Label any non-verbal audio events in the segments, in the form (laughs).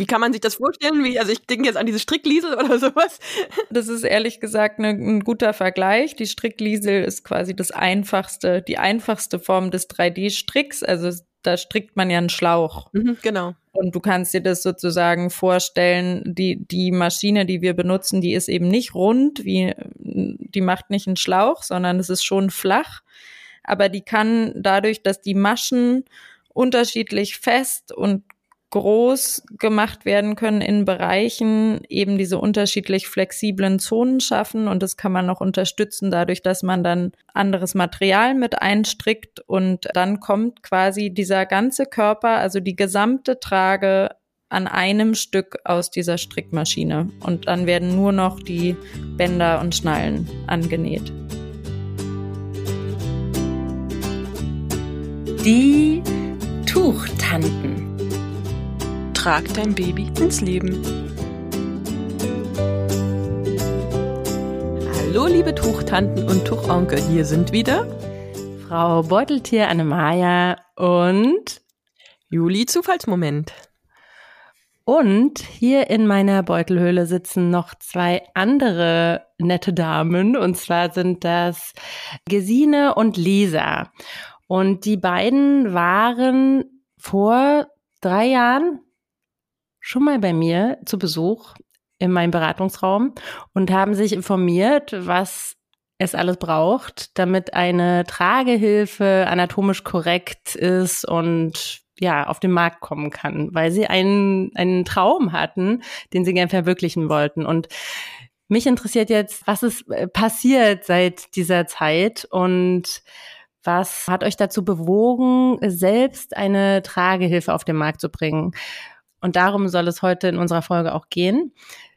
Wie kann man sich das vorstellen? Wie, also ich denke jetzt an diese Strickliesel oder sowas. Das ist ehrlich gesagt ne, ein guter Vergleich. Die Strickliesel ist quasi das einfachste, die einfachste Form des 3D-Stricks. Also da strickt man ja einen Schlauch. Mhm, genau. Und du kannst dir das sozusagen vorstellen, die, die Maschine, die wir benutzen, die ist eben nicht rund, wie, die macht nicht einen Schlauch, sondern es ist schon flach. Aber die kann dadurch, dass die Maschen unterschiedlich fest und groß gemacht werden können in Bereichen, eben diese unterschiedlich flexiblen Zonen schaffen. Und das kann man noch unterstützen dadurch, dass man dann anderes Material mit einstrickt. Und dann kommt quasi dieser ganze Körper, also die gesamte Trage an einem Stück aus dieser Strickmaschine. Und dann werden nur noch die Bänder und Schnallen angenäht. Die Tuchtanten. Trag dein Baby ins Leben. Hallo, liebe Tuchtanten und Tuchonkel, hier sind wieder Frau Beuteltier Annemaja und Juli Zufallsmoment. Und hier in meiner Beutelhöhle sitzen noch zwei andere nette Damen. Und zwar sind das Gesine und Lisa. Und die beiden waren vor drei Jahren schon mal bei mir zu Besuch in meinem Beratungsraum und haben sich informiert, was es alles braucht, damit eine Tragehilfe anatomisch korrekt ist und ja, auf den Markt kommen kann, weil sie einen, einen Traum hatten, den sie gern verwirklichen wollten. Und mich interessiert jetzt, was ist äh, passiert seit dieser Zeit und was hat euch dazu bewogen, selbst eine Tragehilfe auf den Markt zu bringen? Und darum soll es heute in unserer Folge auch gehen.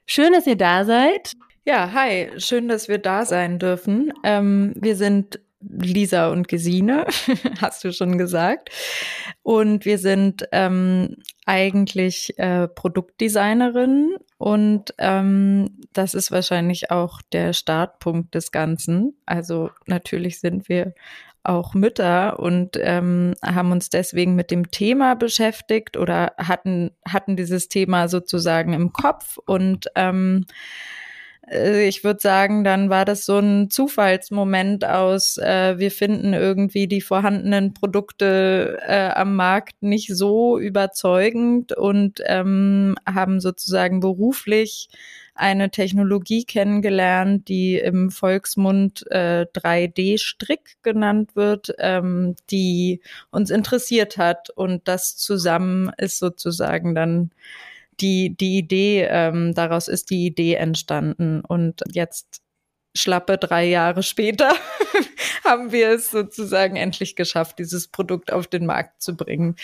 Schön, dass ihr da seid. Ja, hi, schön, dass wir da sein dürfen. Ähm, wir sind Lisa und Gesine, (laughs) hast du schon gesagt. Und wir sind ähm, eigentlich äh, Produktdesignerin und ähm, das ist wahrscheinlich auch der Startpunkt des Ganzen. Also natürlich sind wir auch Mütter und ähm, haben uns deswegen mit dem Thema beschäftigt oder hatten, hatten dieses Thema sozusagen im Kopf und ähm, äh, ich würde sagen, dann war das so ein Zufallsmoment aus, äh, wir finden irgendwie die vorhandenen Produkte äh, am Markt nicht so überzeugend und ähm, haben sozusagen beruflich eine Technologie kennengelernt, die im Volksmund äh, 3D-Strick genannt wird, ähm, die uns interessiert hat. Und das zusammen ist sozusagen dann die, die Idee, ähm, daraus ist die Idee entstanden. Und jetzt schlappe drei Jahre später (laughs) haben wir es sozusagen endlich geschafft, dieses Produkt auf den Markt zu bringen.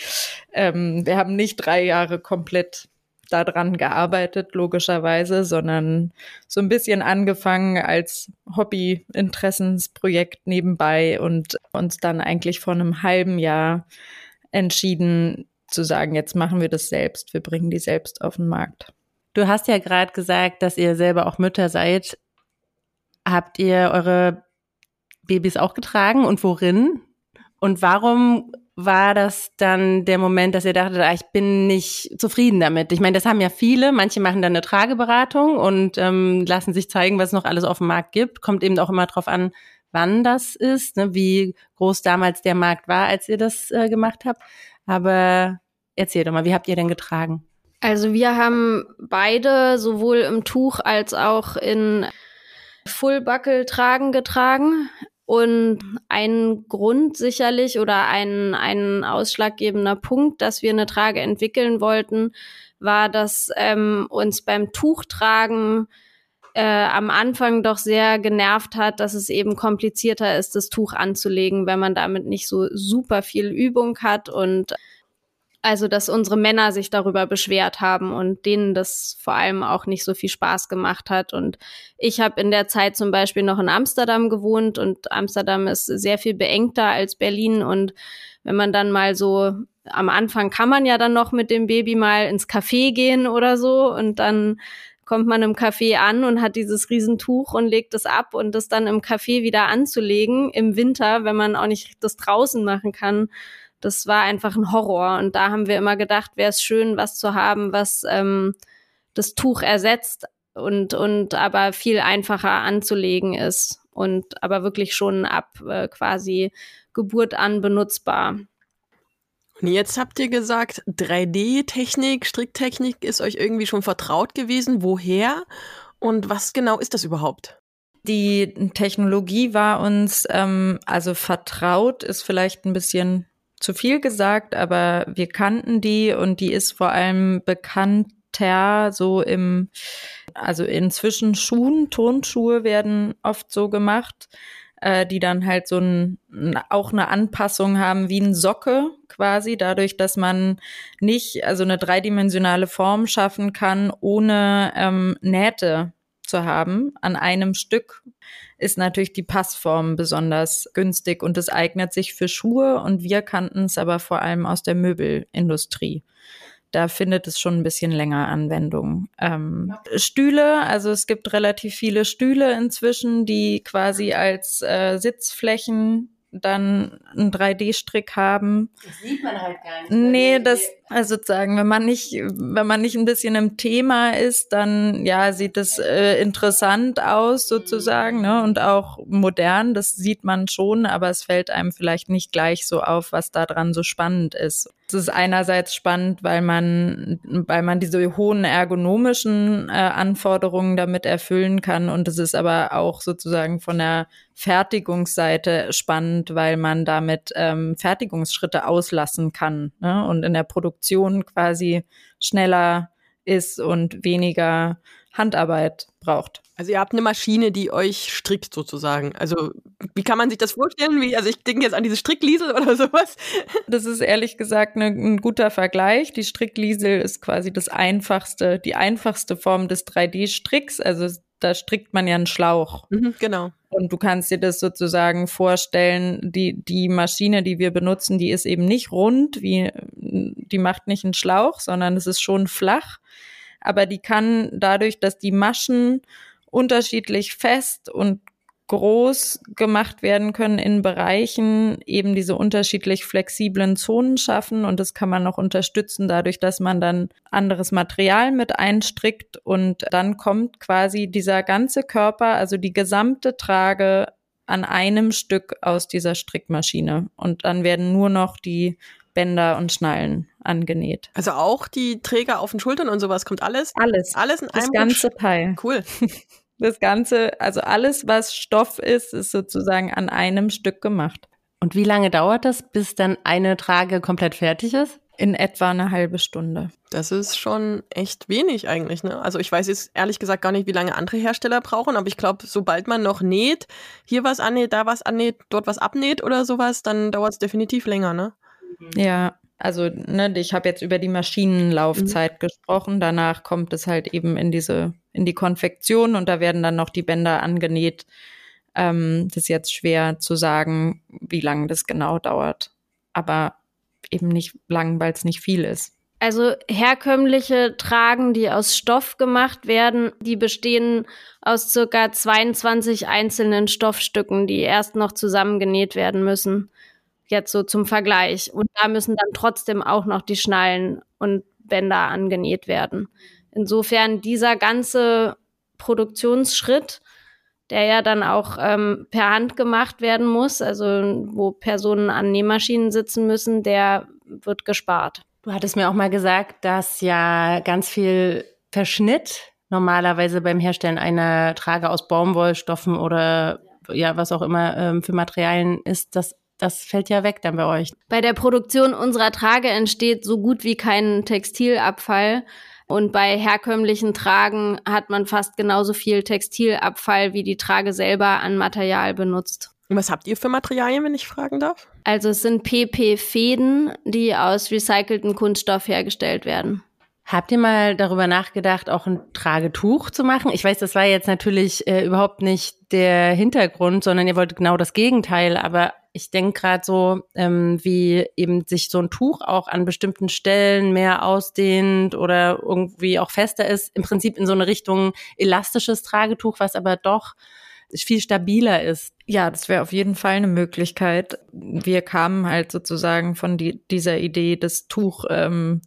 Ähm, wir haben nicht drei Jahre komplett daran gearbeitet, logischerweise, sondern so ein bisschen angefangen als Hobby-Interessensprojekt nebenbei und uns dann eigentlich vor einem halben Jahr entschieden zu sagen, jetzt machen wir das selbst, wir bringen die selbst auf den Markt. Du hast ja gerade gesagt, dass ihr selber auch Mütter seid. Habt ihr eure Babys auch getragen und worin? Und warum war das dann der Moment, dass ihr dachtet, ah, ich bin nicht zufrieden damit? Ich meine, das haben ja viele. Manche machen dann eine Trageberatung und ähm, lassen sich zeigen, was es noch alles auf dem Markt gibt. Kommt eben auch immer drauf an, wann das ist, ne, wie groß damals der Markt war, als ihr das äh, gemacht habt. Aber erzähl doch mal, wie habt ihr denn getragen? Also wir haben beide sowohl im Tuch als auch in Fullbuckle tragen getragen. Und ein Grund sicherlich oder ein, ein ausschlaggebender Punkt, dass wir eine Trage entwickeln wollten, war, dass ähm, uns beim Tuchtragen äh, am Anfang doch sehr genervt hat, dass es eben komplizierter ist, das Tuch anzulegen, wenn man damit nicht so super viel Übung hat. Und also, dass unsere Männer sich darüber beschwert haben und denen das vor allem auch nicht so viel Spaß gemacht hat. Und ich habe in der Zeit zum Beispiel noch in Amsterdam gewohnt und Amsterdam ist sehr viel beengter als Berlin. Und wenn man dann mal so am Anfang kann man ja dann noch mit dem Baby mal ins Café gehen oder so und dann kommt man im Café an und hat dieses Riesentuch und legt es ab und das dann im Café wieder anzulegen im Winter, wenn man auch nicht das draußen machen kann, das war einfach ein Horror. Und da haben wir immer gedacht, wäre es schön, was zu haben, was ähm, das Tuch ersetzt und, und aber viel einfacher anzulegen ist und aber wirklich schon ab äh, quasi Geburt an benutzbar. Und jetzt habt ihr gesagt, 3D-Technik, Stricktechnik ist euch irgendwie schon vertraut gewesen. Woher und was genau ist das überhaupt? Die Technologie war uns ähm, also vertraut, ist vielleicht ein bisschen zu viel gesagt, aber wir kannten die und die ist vor allem bekannter so im, also inzwischen Schuhen, Turnschuhe werden oft so gemacht, äh, die dann halt so ein, auch eine Anpassung haben wie ein Socke quasi, dadurch, dass man nicht, also eine dreidimensionale Form schaffen kann, ohne ähm, Nähte zu haben an einem Stück, ist natürlich die Passform besonders günstig und es eignet sich für Schuhe und wir kannten es aber vor allem aus der Möbelindustrie. Da findet es schon ein bisschen länger Anwendung. Ähm, Stühle, also es gibt relativ viele Stühle inzwischen, die quasi als äh, Sitzflächen dann einen 3D-Strick haben. Das sieht man halt gar nicht. Nee, das, also sozusagen, wenn man nicht, wenn man nicht ein bisschen im Thema ist, dann ja, sieht es äh, interessant aus sozusagen, ne? Und auch modern, das sieht man schon, aber es fällt einem vielleicht nicht gleich so auf, was da dran so spannend ist. Es ist einerseits spannend, weil man, weil man diese hohen ergonomischen äh, Anforderungen damit erfüllen kann und es ist aber auch sozusagen von der Fertigungsseite spannend, weil man damit ähm, Fertigungsschritte auslassen kann ne? und in der Produktion quasi schneller ist und weniger Handarbeit braucht. Also ihr habt eine Maschine, die euch strickt sozusagen. Also wie kann man sich das vorstellen? Wie, also ich denke jetzt an diese Strickliesel (laughs) oder sowas. Das ist ehrlich gesagt ne, ein guter Vergleich. Die Strickliesel ist quasi das einfachste, die einfachste Form des 3D-Stricks. Also da strickt man ja einen Schlauch. Mhm, genau. Und du kannst dir das sozusagen vorstellen, die, die Maschine, die wir benutzen, die ist eben nicht rund, wie, die macht nicht einen Schlauch, sondern es ist schon flach. Aber die kann dadurch, dass die Maschen unterschiedlich fest und groß gemacht werden können in Bereichen, eben diese unterschiedlich flexiblen Zonen schaffen. Und das kann man noch unterstützen dadurch, dass man dann anderes Material mit einstrickt. Und dann kommt quasi dieser ganze Körper, also die gesamte Trage an einem Stück aus dieser Strickmaschine. Und dann werden nur noch die Bänder und Schnallen angenäht. Also auch die Träger auf den Schultern und sowas kommt alles? Alles. Alles in das einem ganze Teil. Cool. (laughs) Das Ganze, also alles, was Stoff ist, ist sozusagen an einem Stück gemacht. Und wie lange dauert das, bis dann eine Trage komplett fertig ist? In etwa eine halbe Stunde. Das ist schon echt wenig eigentlich. Ne? Also ich weiß jetzt ehrlich gesagt gar nicht, wie lange andere Hersteller brauchen, aber ich glaube, sobald man noch näht, hier was annäht, da was annäht, dort was abnäht oder sowas, dann dauert es definitiv länger. Ne? Ja, also ne, ich habe jetzt über die Maschinenlaufzeit mhm. gesprochen. Danach kommt es halt eben in diese in die Konfektion und da werden dann noch die Bänder angenäht. Ähm, das ist jetzt schwer zu sagen, wie lange das genau dauert. Aber eben nicht lang, weil es nicht viel ist. Also herkömmliche Tragen, die aus Stoff gemacht werden, die bestehen aus circa 22 einzelnen Stoffstücken, die erst noch zusammengenäht werden müssen. Jetzt so zum Vergleich. Und da müssen dann trotzdem auch noch die Schnallen und Bänder angenäht werden. Insofern dieser ganze Produktionsschritt, der ja dann auch ähm, per Hand gemacht werden muss, also wo Personen an Nähmaschinen sitzen müssen, der wird gespart. Du hattest mir auch mal gesagt, dass ja ganz viel Verschnitt normalerweise beim Herstellen einer Trage aus Baumwollstoffen oder ja, was auch immer ähm, für Materialien ist, dass das fällt ja weg dann bei euch. Bei der Produktion unserer Trage entsteht so gut wie kein Textilabfall. Und bei herkömmlichen Tragen hat man fast genauso viel Textilabfall, wie die Trage selber an Material benutzt. Und was habt ihr für Materialien, wenn ich fragen darf? Also es sind PP-Fäden, die aus recyceltem Kunststoff hergestellt werden. Habt ihr mal darüber nachgedacht, auch ein Tragetuch zu machen? Ich weiß, das war jetzt natürlich äh, überhaupt nicht der Hintergrund, sondern ihr wollt genau das Gegenteil. Aber ich denke gerade so, ähm, wie eben sich so ein Tuch auch an bestimmten Stellen mehr ausdehnt oder irgendwie auch fester ist. Im Prinzip in so eine Richtung elastisches Tragetuch, was aber doch viel stabiler ist. Ja, das wäre auf jeden Fall eine Möglichkeit. Wir kamen halt sozusagen von die, dieser Idee, das Tuch ähm,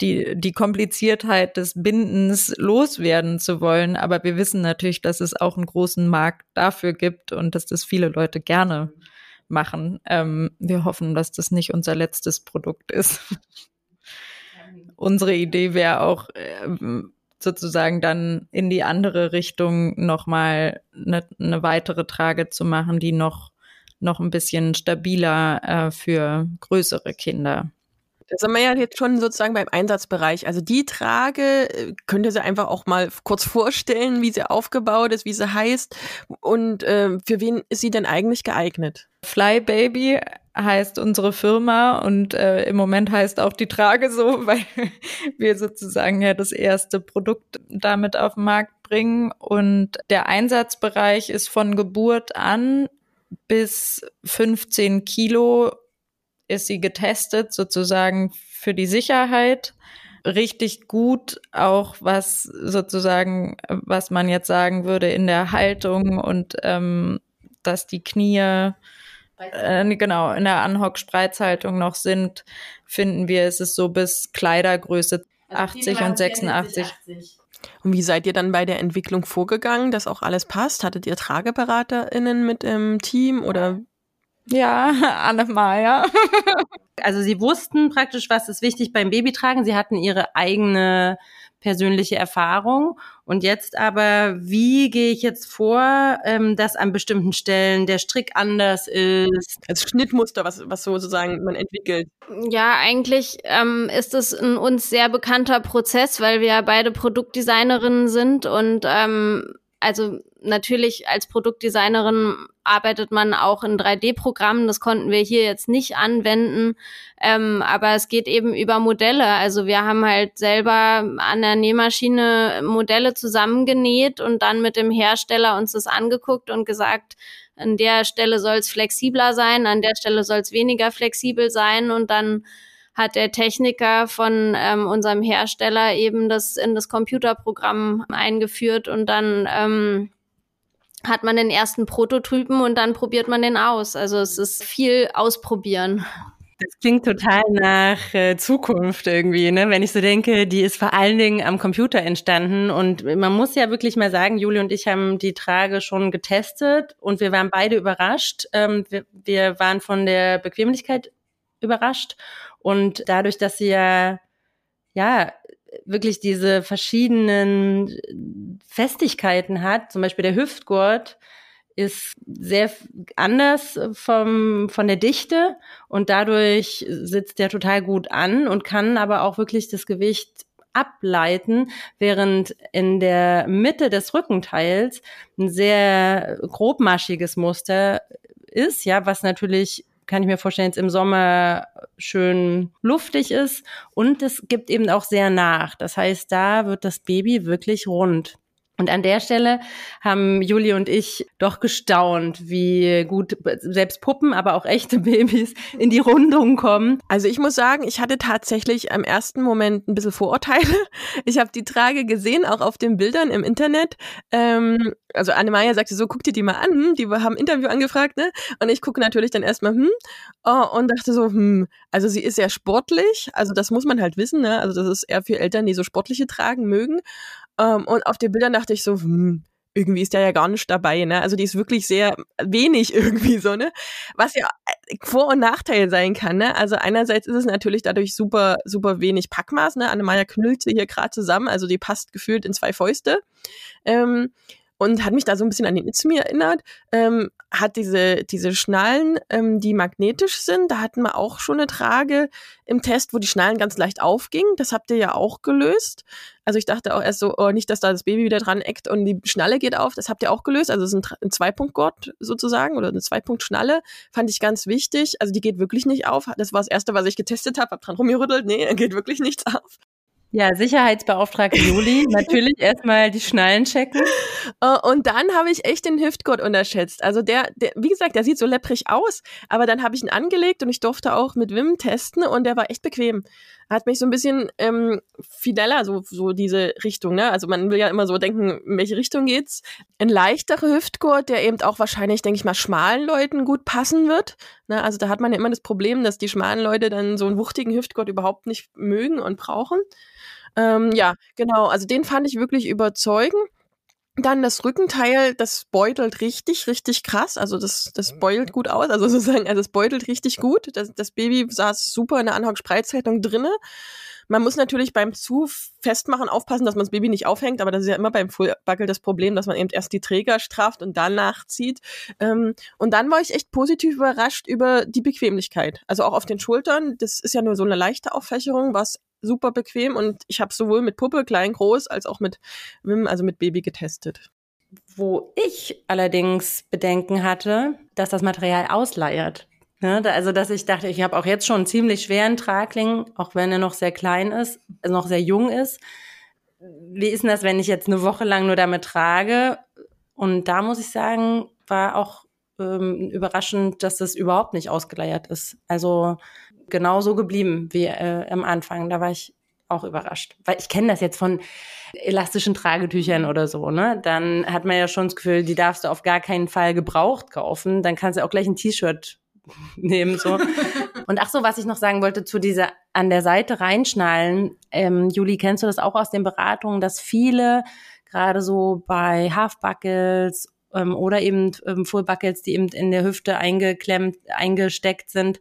die, die Kompliziertheit des Bindens loswerden zu wollen. Aber wir wissen natürlich, dass es auch einen großen Markt dafür gibt und dass das viele Leute gerne machen. Ähm, wir hoffen, dass das nicht unser letztes Produkt ist. Unsere Idee wäre auch ähm, sozusagen dann in die andere Richtung nochmal eine, eine weitere Trage zu machen, die noch, noch ein bisschen stabiler äh, für größere Kinder da sind wir ja jetzt schon sozusagen beim Einsatzbereich. Also die Trage, äh, könnt ihr sie einfach auch mal kurz vorstellen, wie sie aufgebaut ist, wie sie heißt und äh, für wen ist sie denn eigentlich geeignet? Fly Baby heißt unsere Firma und äh, im Moment heißt auch die Trage so, (laughs) weil wir sozusagen ja das erste Produkt damit auf den Markt bringen und der Einsatzbereich ist von Geburt an bis 15 Kilo ist sie getestet, sozusagen für die Sicherheit. Richtig gut, auch was sozusagen, was man jetzt sagen würde in der Haltung und ähm, dass die Knie äh, genau in der Anhock-Spreizhaltung noch sind, finden wir, es ist so bis Kleidergröße also 80 und 86. 80. Und wie seid ihr dann bei der Entwicklung vorgegangen, dass auch alles passt? Hattet ihr TrageberaterInnen mit im Team oder ja, (laughs) Anne-Maja. also sie wussten praktisch, was ist wichtig beim Babytragen. Sie hatten ihre eigene persönliche Erfahrung. Und jetzt aber, wie gehe ich jetzt vor, ähm, dass an bestimmten Stellen der Strick anders ist? Als Schnittmuster, was, was sozusagen man entwickelt. Ja, eigentlich ähm, ist es ein uns sehr bekannter Prozess, weil wir ja beide Produktdesignerinnen sind und ähm, also natürlich als Produktdesignerin arbeitet man auch in 3D-Programmen. Das konnten wir hier jetzt nicht anwenden. Ähm, aber es geht eben über Modelle. Also wir haben halt selber an der Nähmaschine Modelle zusammengenäht und dann mit dem Hersteller uns das angeguckt und gesagt, an der Stelle soll es flexibler sein, an der Stelle soll es weniger flexibel sein und dann hat der Techniker von ähm, unserem Hersteller eben das in das Computerprogramm eingeführt und dann ähm, hat man den ersten Prototypen und dann probiert man den aus. Also es ist viel ausprobieren. Das klingt total nach äh, Zukunft irgendwie, ne? Wenn ich so denke, die ist vor allen Dingen am Computer entstanden und man muss ja wirklich mal sagen, Juli und ich haben die Trage schon getestet und wir waren beide überrascht. Ähm, wir, wir waren von der Bequemlichkeit überrascht. Und dadurch, dass sie ja, ja, wirklich diese verschiedenen Festigkeiten hat, zum Beispiel der Hüftgurt, ist sehr anders vom, von der Dichte und dadurch sitzt der total gut an und kann aber auch wirklich das Gewicht ableiten, während in der Mitte des Rückenteils ein sehr grobmaschiges Muster ist, ja, was natürlich kann ich mir vorstellen, jetzt im Sommer schön luftig ist. Und es gibt eben auch sehr nach. Das heißt, da wird das Baby wirklich rund. Und an der Stelle haben Juli und ich doch gestaunt, wie gut selbst Puppen, aber auch echte (laughs) Babys in die Rundung kommen. Also ich muss sagen, ich hatte tatsächlich am ersten Moment ein bisschen Vorurteile. (laughs) Ich habe die Trage gesehen, auch auf den Bildern im Internet. Ähm, also Annemaya sagte so, guck dir die mal an. Die haben Interview angefragt, ne? Und ich gucke natürlich dann erstmal, hm, oh, und dachte so, hm, also sie ist sehr sportlich. Also das muss man halt wissen, ne? Also das ist eher für Eltern, die so sportliche tragen mögen. Ähm, und auf den Bildern dachte ich so, hm, irgendwie ist der ja gar nicht dabei, ne? Also die ist wirklich sehr wenig (laughs) irgendwie so, ne? Was ja äh, Vor- und Nachteil sein kann, ne? Also einerseits ist es natürlich dadurch super, super wenig Packmaß, ne? Annemaja knüllt sie hier gerade zusammen, also die passt gefühlt in zwei Fäuste. Ähm, und hat mich da so ein bisschen an den Itzmi erinnert. Ähm, hat diese, diese Schnallen, ähm, die magnetisch sind. Da hatten wir auch schon eine Trage im Test, wo die Schnallen ganz leicht aufgingen. Das habt ihr ja auch gelöst. Also ich dachte auch erst so, oh, nicht, dass da das Baby wieder dran eckt und die Schnalle geht auf. Das habt ihr auch gelöst. Also es ist ein, ein Zweipunktgurt sozusagen oder eine Zweipunktschnalle. Fand ich ganz wichtig. Also die geht wirklich nicht auf. Das war das Erste, was ich getestet habe. Hab dran rumgerüttelt. Nee, (laughs) geht wirklich nichts auf. Ja, Sicherheitsbeauftragte Juli, (laughs) natürlich erstmal die Schnallen checken. Äh, und dann habe ich echt den Hüftgurt unterschätzt. Also der, der, wie gesagt, der sieht so lepprig aus, aber dann habe ich ihn angelegt und ich durfte auch mit Wim testen und der war echt bequem. Hat mich so ein bisschen ähm, fideller, so, so diese Richtung, ne? Also man will ja immer so denken, in welche Richtung geht's. Ein leichterer Hüftgurt, der eben auch wahrscheinlich, denke ich mal, schmalen Leuten gut passen wird. Ne? Also da hat man ja immer das Problem, dass die schmalen Leute dann so einen wuchtigen Hüftgurt überhaupt nicht mögen und brauchen. Ähm, ja, genau. Also den fand ich wirklich überzeugend. Dann das Rückenteil, das beutelt richtig, richtig krass. Also das, das beutelt gut aus. Also (laughs) sozusagen, also es beutelt richtig gut. Das, das Baby saß super in der Anhock-Spreizhaltung drinne. Man muss natürlich beim zu festmachen aufpassen, dass man das Baby nicht aufhängt, aber das ist ja immer beim Fullbuckle das Problem, dass man eben erst die Träger straft und dann nachzieht. Ähm, und dann war ich echt positiv überrascht über die Bequemlichkeit. Also auch auf den Schultern, das ist ja nur so eine leichte Auffächerung, was super bequem und ich habe sowohl mit Puppe, klein, groß, als auch mit also mit Baby getestet. Wo ich allerdings Bedenken hatte, dass das Material ausleiert. Ne, also, dass ich dachte, ich habe auch jetzt schon einen ziemlich schweren Tragling, auch wenn er noch sehr klein ist, noch sehr jung ist. Wie ist denn das, wenn ich jetzt eine Woche lang nur damit trage? Und da muss ich sagen, war auch ähm, überraschend, dass das überhaupt nicht ausgeleiert ist. Also genau so geblieben wie äh, am Anfang. Da war ich auch überrascht. Weil ich kenne das jetzt von elastischen Tragetüchern oder so, ne? Dann hat man ja schon das Gefühl, die darfst du auf gar keinen Fall gebraucht kaufen. Dann kannst du auch gleich ein T-Shirt (laughs) nehmen, so. Und ach so, was ich noch sagen wollte zu dieser an der Seite reinschnallen. Ähm, Juli, kennst du das auch aus den Beratungen, dass viele gerade so bei Half-Buckles ähm, oder eben ähm, Full-Buckles, die eben in der Hüfte eingeklemmt, eingesteckt sind,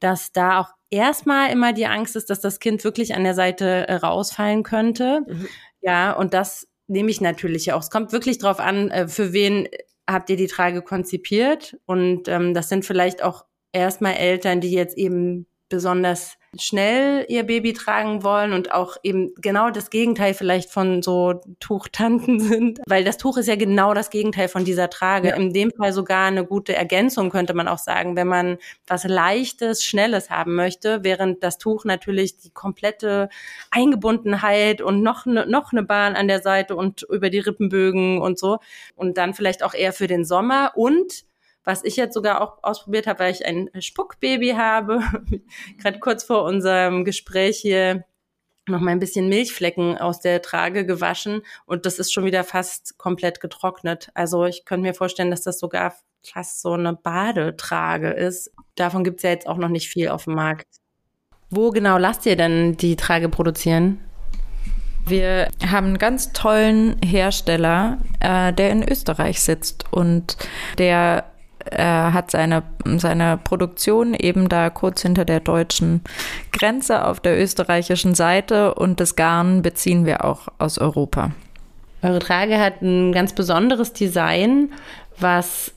dass da auch erstmal immer die Angst ist, dass das Kind wirklich an der Seite äh, rausfallen könnte. Mhm. Ja, und das nehme ich natürlich auch. Es kommt wirklich drauf an, äh, für wen habt ihr die Trage konzipiert. Und ähm, das sind vielleicht auch erstmal Eltern, die jetzt eben besonders schnell ihr Baby tragen wollen und auch eben genau das Gegenteil vielleicht von so Tuchtanten (laughs) sind, weil das Tuch ist ja genau das Gegenteil von dieser Trage. Ja. In dem Fall sogar eine gute Ergänzung könnte man auch sagen, wenn man was leichtes, schnelles haben möchte, während das Tuch natürlich die komplette Eingebundenheit und noch eine noch eine Bahn an der Seite und über die Rippenbögen und so und dann vielleicht auch eher für den Sommer und was ich jetzt sogar auch ausprobiert habe, weil ich ein Spuckbaby habe, (laughs) gerade kurz vor unserem Gespräch hier noch mal ein bisschen Milchflecken aus der Trage gewaschen und das ist schon wieder fast komplett getrocknet. Also ich könnte mir vorstellen, dass das sogar fast so eine Badetrage ist. Davon gibt's ja jetzt auch noch nicht viel auf dem Markt. Wo genau lasst ihr denn die Trage produzieren? Wir haben einen ganz tollen Hersteller, äh, der in Österreich sitzt und der er hat seine, seine Produktion eben da kurz hinter der deutschen Grenze auf der österreichischen Seite und das Garn beziehen wir auch aus Europa. Eure Trage hat ein ganz besonderes Design, was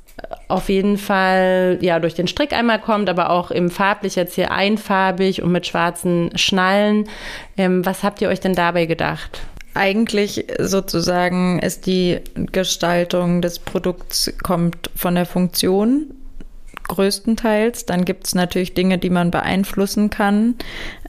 auf jeden Fall ja durch den Strick einmal kommt, aber auch im farblich jetzt hier einfarbig und mit schwarzen Schnallen. Ähm, was habt ihr euch denn dabei gedacht? Eigentlich sozusagen ist die Gestaltung des Produkts kommt von der Funktion größtenteils. Dann gibt es natürlich Dinge, die man beeinflussen kann.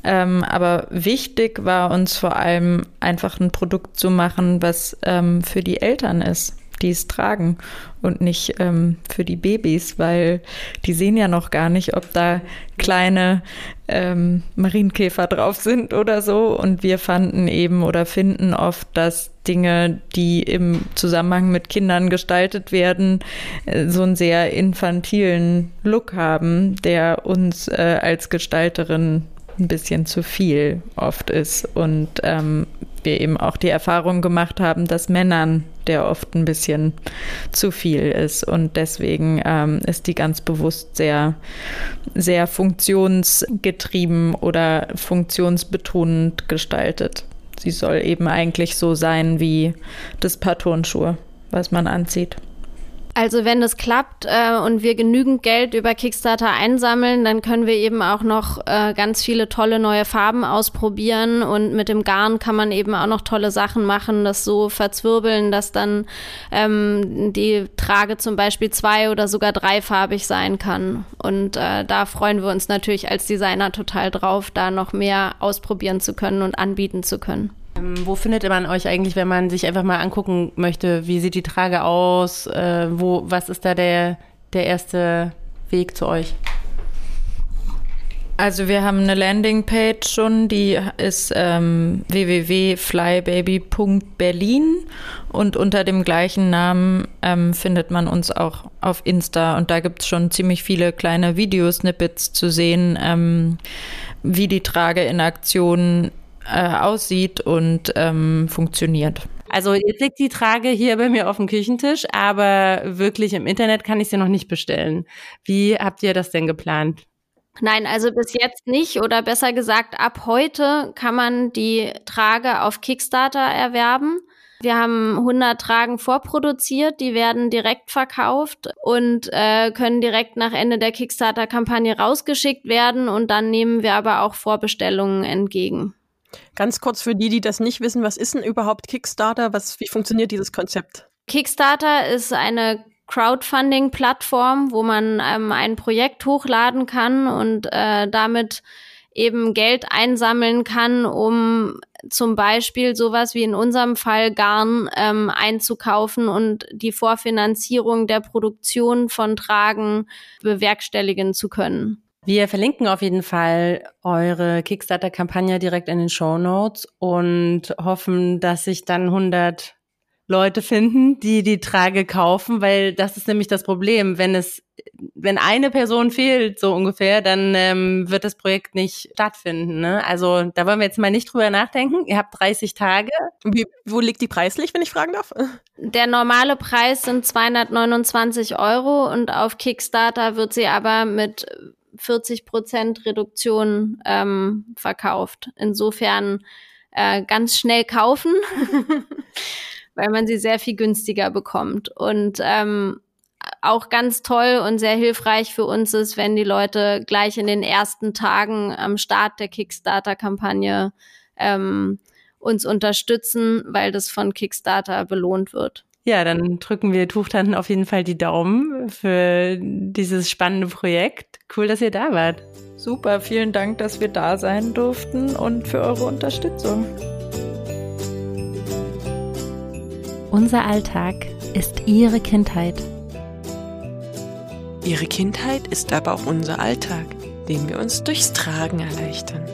Ähm, aber wichtig war uns vor allem einfach ein Produkt zu machen, was ähm, für die Eltern ist die es tragen und nicht ähm, für die Babys, weil die sehen ja noch gar nicht, ob da kleine ähm, Marienkäfer drauf sind oder so. Und wir fanden eben oder finden oft, dass Dinge, die im Zusammenhang mit Kindern gestaltet werden, äh, so einen sehr infantilen Look haben, der uns äh, als Gestalterin ein bisschen zu viel oft ist und ähm, wir eben auch die Erfahrung gemacht haben, dass Männern der oft ein bisschen zu viel ist. Und deswegen ähm, ist die ganz bewusst sehr, sehr funktionsgetrieben oder funktionsbetonend gestaltet. Sie soll eben eigentlich so sein wie das Paar Turnschuhe, was man anzieht. Also wenn das klappt äh, und wir genügend Geld über Kickstarter einsammeln, dann können wir eben auch noch äh, ganz viele tolle neue Farben ausprobieren und mit dem Garn kann man eben auch noch tolle Sachen machen, das so verzwirbeln, dass dann ähm, die Trage zum Beispiel zwei oder sogar dreifarbig sein kann. Und äh, da freuen wir uns natürlich als Designer total drauf, da noch mehr ausprobieren zu können und anbieten zu können. Ähm, wo findet man euch eigentlich, wenn man sich einfach mal angucken möchte, wie sieht die Trage aus? Äh, wo, was ist da der, der erste Weg zu euch? Also wir haben eine Landingpage schon, die ist ähm, www.flybaby.berlin und unter dem gleichen Namen ähm, findet man uns auch auf Insta und da gibt es schon ziemlich viele kleine Videosnippets zu sehen, ähm, wie die Trage in Aktion äh, aussieht und ähm, funktioniert. Also jetzt liegt die Trage hier bei mir auf dem Küchentisch, aber wirklich im Internet kann ich sie noch nicht bestellen. Wie habt ihr das denn geplant? Nein, also bis jetzt nicht oder besser gesagt, ab heute kann man die Trage auf Kickstarter erwerben. Wir haben 100 Tragen vorproduziert, die werden direkt verkauft und äh, können direkt nach Ende der Kickstarter-Kampagne rausgeschickt werden und dann nehmen wir aber auch Vorbestellungen entgegen. Ganz kurz für die, die das nicht wissen, was ist denn überhaupt Kickstarter? Was, wie funktioniert dieses Konzept? Kickstarter ist eine Crowdfunding-Plattform, wo man ähm, ein Projekt hochladen kann und äh, damit eben Geld einsammeln kann, um zum Beispiel sowas wie in unserem Fall Garn ähm, einzukaufen und die Vorfinanzierung der Produktion von Tragen bewerkstelligen zu können. Wir verlinken auf jeden Fall eure Kickstarter-Kampagne direkt in den Show Notes und hoffen, dass sich dann 100 Leute finden, die die Trage kaufen, weil das ist nämlich das Problem. Wenn es, wenn eine Person fehlt, so ungefähr, dann ähm, wird das Projekt nicht stattfinden. Ne? Also da wollen wir jetzt mal nicht drüber nachdenken. Ihr habt 30 Tage. Wie, wo liegt die preislich, wenn ich fragen darf? Der normale Preis sind 229 Euro und auf Kickstarter wird sie aber mit 40 Prozent Reduktion ähm, verkauft. Insofern äh, ganz schnell kaufen. (laughs) weil man sie sehr viel günstiger bekommt. Und ähm, auch ganz toll und sehr hilfreich für uns ist, wenn die Leute gleich in den ersten Tagen am Start der Kickstarter-Kampagne ähm, uns unterstützen, weil das von Kickstarter belohnt wird. Ja, dann drücken wir Tuchtanten auf jeden Fall die Daumen für dieses spannende Projekt. Cool, dass ihr da wart. Super, vielen Dank, dass wir da sein durften und für eure Unterstützung. Unser Alltag ist Ihre Kindheit. Ihre Kindheit ist aber auch unser Alltag, den wir uns durchs Tragen erleichtern.